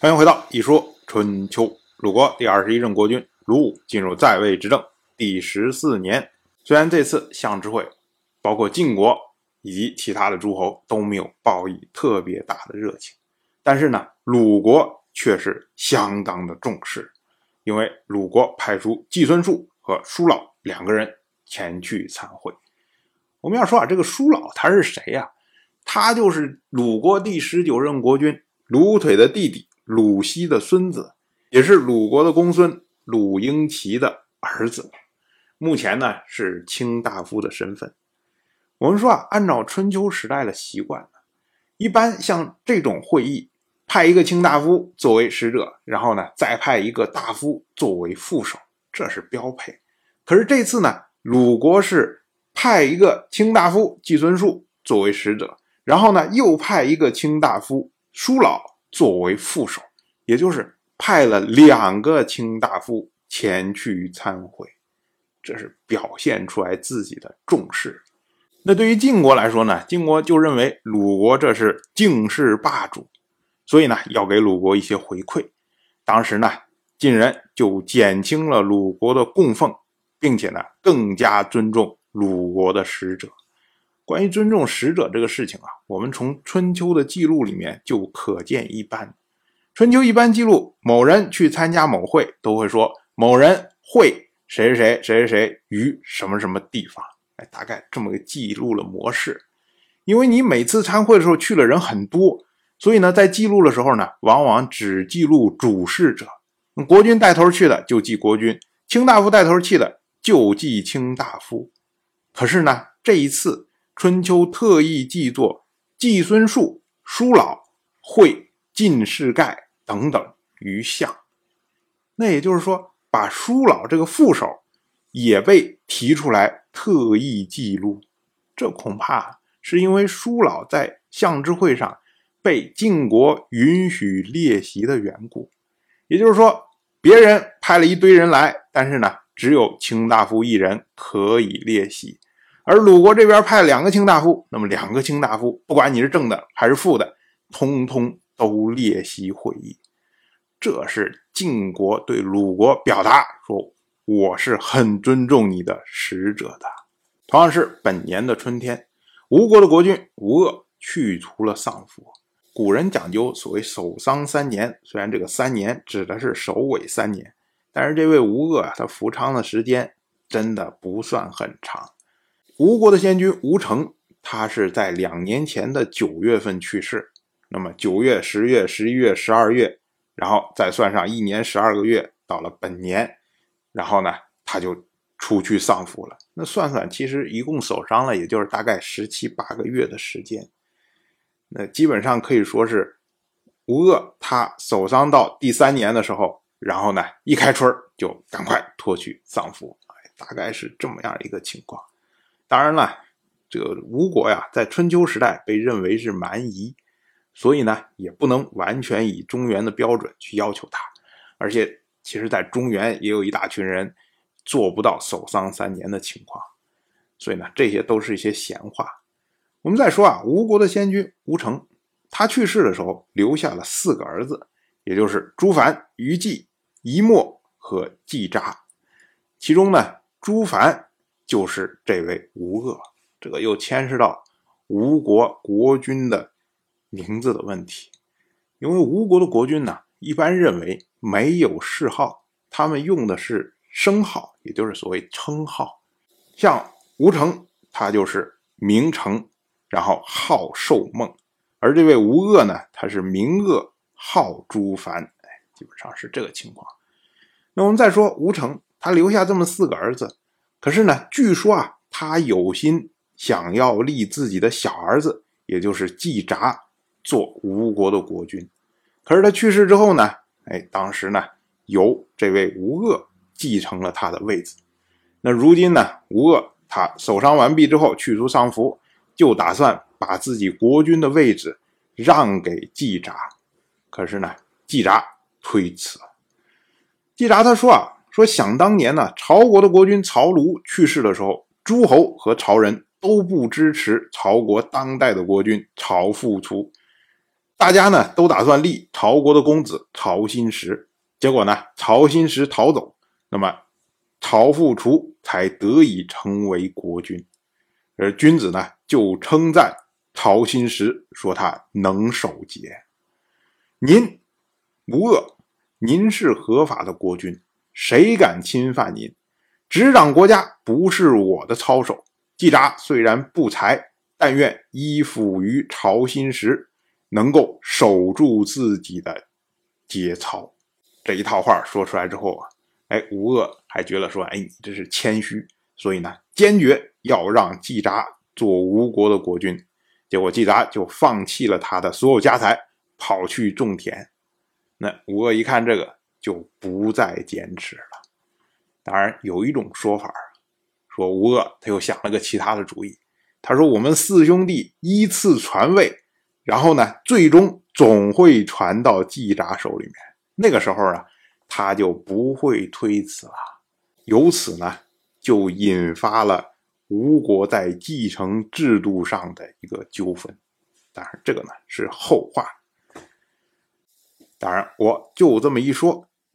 欢迎回到《一说春秋》。鲁国第二十一任国君鲁武进入在位执政第十四年。虽然这次相知会，包括晋国以及其他的诸侯都没有报以特别大的热情，但是呢，鲁国却是相当的重视，因为鲁国派出季孙树和叔老两个人前去参会。我们要说啊，这个叔老他是谁呀？他就是鲁国第十九任国君鲁腿的弟弟。鲁西的孙子，也是鲁国的公孙鲁婴齐的儿子，目前呢是卿大夫的身份。我们说啊，按照春秋时代的习惯，一般像这种会议，派一个卿大夫作为使者，然后呢再派一个大夫作为副手，这是标配。可是这次呢，鲁国是派一个卿大夫季孙树作为使者，然后呢又派一个卿大夫叔老。作为副手，也就是派了两个卿大夫前去参会，这是表现出来自己的重视。那对于晋国来说呢？晋国就认为鲁国这是敬事霸主，所以呢要给鲁国一些回馈。当时呢，晋人就减轻了鲁国的供奉，并且呢更加尊重鲁国的使者。关于尊重使者这个事情啊，我们从春秋的记录里面就可见一斑。春秋一般记录某人去参加某会，都会说某人会谁谁谁谁谁谁于什么什么地方，哎，大概这么个记录的模式。因为你每次参会的时候去的人很多，所以呢，在记录的时候呢，往往只记录主事者。国君带头去的就记国君，卿大夫带头去的就记卿大夫。可是呢，这一次。春秋特意记作季孙树、叔老、会晋士盖等等于相，那也就是说，把叔老这个副手也被提出来特意记录。这恐怕是因为叔老在相知会上被晋国允许列席的缘故。也就是说，别人派了一堆人来，但是呢，只有卿大夫一人可以列席。而鲁国这边派两个卿大夫，那么两个卿大夫，不管你是正的还是副的，通通都列席会议。这是晋国对鲁国表达说，我是很尊重你的使者的。同样是本年的春天，吴国的国君吴恶去除了丧服。古人讲究所谓守丧三年，虽然这个三年指的是首尾三年，但是这位吴恶啊，他服昌的时间真的不算很长。吴国的先君吴成，他是在两年前的九月份去世。那么九月、十月、十一月、十二月，然后再算上一年十二个月，到了本年，然后呢，他就出去丧服了。那算算，其实一共守丧了，也就是大概十七八个月的时间。那基本上可以说是吴恶他守丧到第三年的时候，然后呢，一开春就赶快脱去丧服，大概是这么样一个情况。当然了，这个吴国呀，在春秋时代被认为是蛮夷，所以呢，也不能完全以中原的标准去要求他。而且，其实，在中原也有一大群人做不到守丧三年的情况。所以呢，这些都是一些闲话。我们再说啊，吴国的先君吴成，他去世的时候留下了四个儿子，也就是朱凡、于季、夷墨和季札。其中呢，朱凡。就是这位吴恶，这个又牵涉到吴国国君的名字的问题。因为吴国的国君呢，一般认为没有谥号，他们用的是生号，也就是所谓称号。像吴成，他就是名成，然后号寿梦；而这位吴恶呢，他是名恶，号朱凡。哎，基本上是这个情况。那我们再说吴成，他留下这么四个儿子。可是呢，据说啊，他有心想要立自己的小儿子，也就是季札做吴国的国君。可是他去世之后呢，哎，当时呢，由这位吴恶继承了他的位子。那如今呢，吴恶他守丧完毕之后，去除丧服，就打算把自己国君的位置让给季札。可是呢，季札推辞。季札他说啊。说想当年呢，曹国的国君曹庐去世的时候，诸侯和曹人都不支持曹国当代的国君曹复初。大家呢都打算立曹国的公子曹新石，结果呢曹新石逃走，那么曹复除才得以成为国君。而君子呢就称赞曹新石，说他能守节。您无恶，您是合法的国君，谁敢侵犯您？执掌国家不是我的操守。季札虽然不才，但愿依附于曹新时，能够守住自己的节操。这一套话说出来之后啊，哎，吴恶还觉得说，哎，你这是谦虚，所以呢，坚决要让季札做吴国的国君。结果季札就放弃了他的所有家财，跑去种田。那吴恶一看这个，就不再坚持了。当然，有一种说法。说吴恶，他又想了个其他的主意。他说：“我们四兄弟依次传位，然后呢，最终总会传到季札手里面。那个时候啊，他就不会推辞了。由此呢，就引发了吴国在继承制度上的一个纠纷。当然，这个呢是后话。当然，我就这么一说，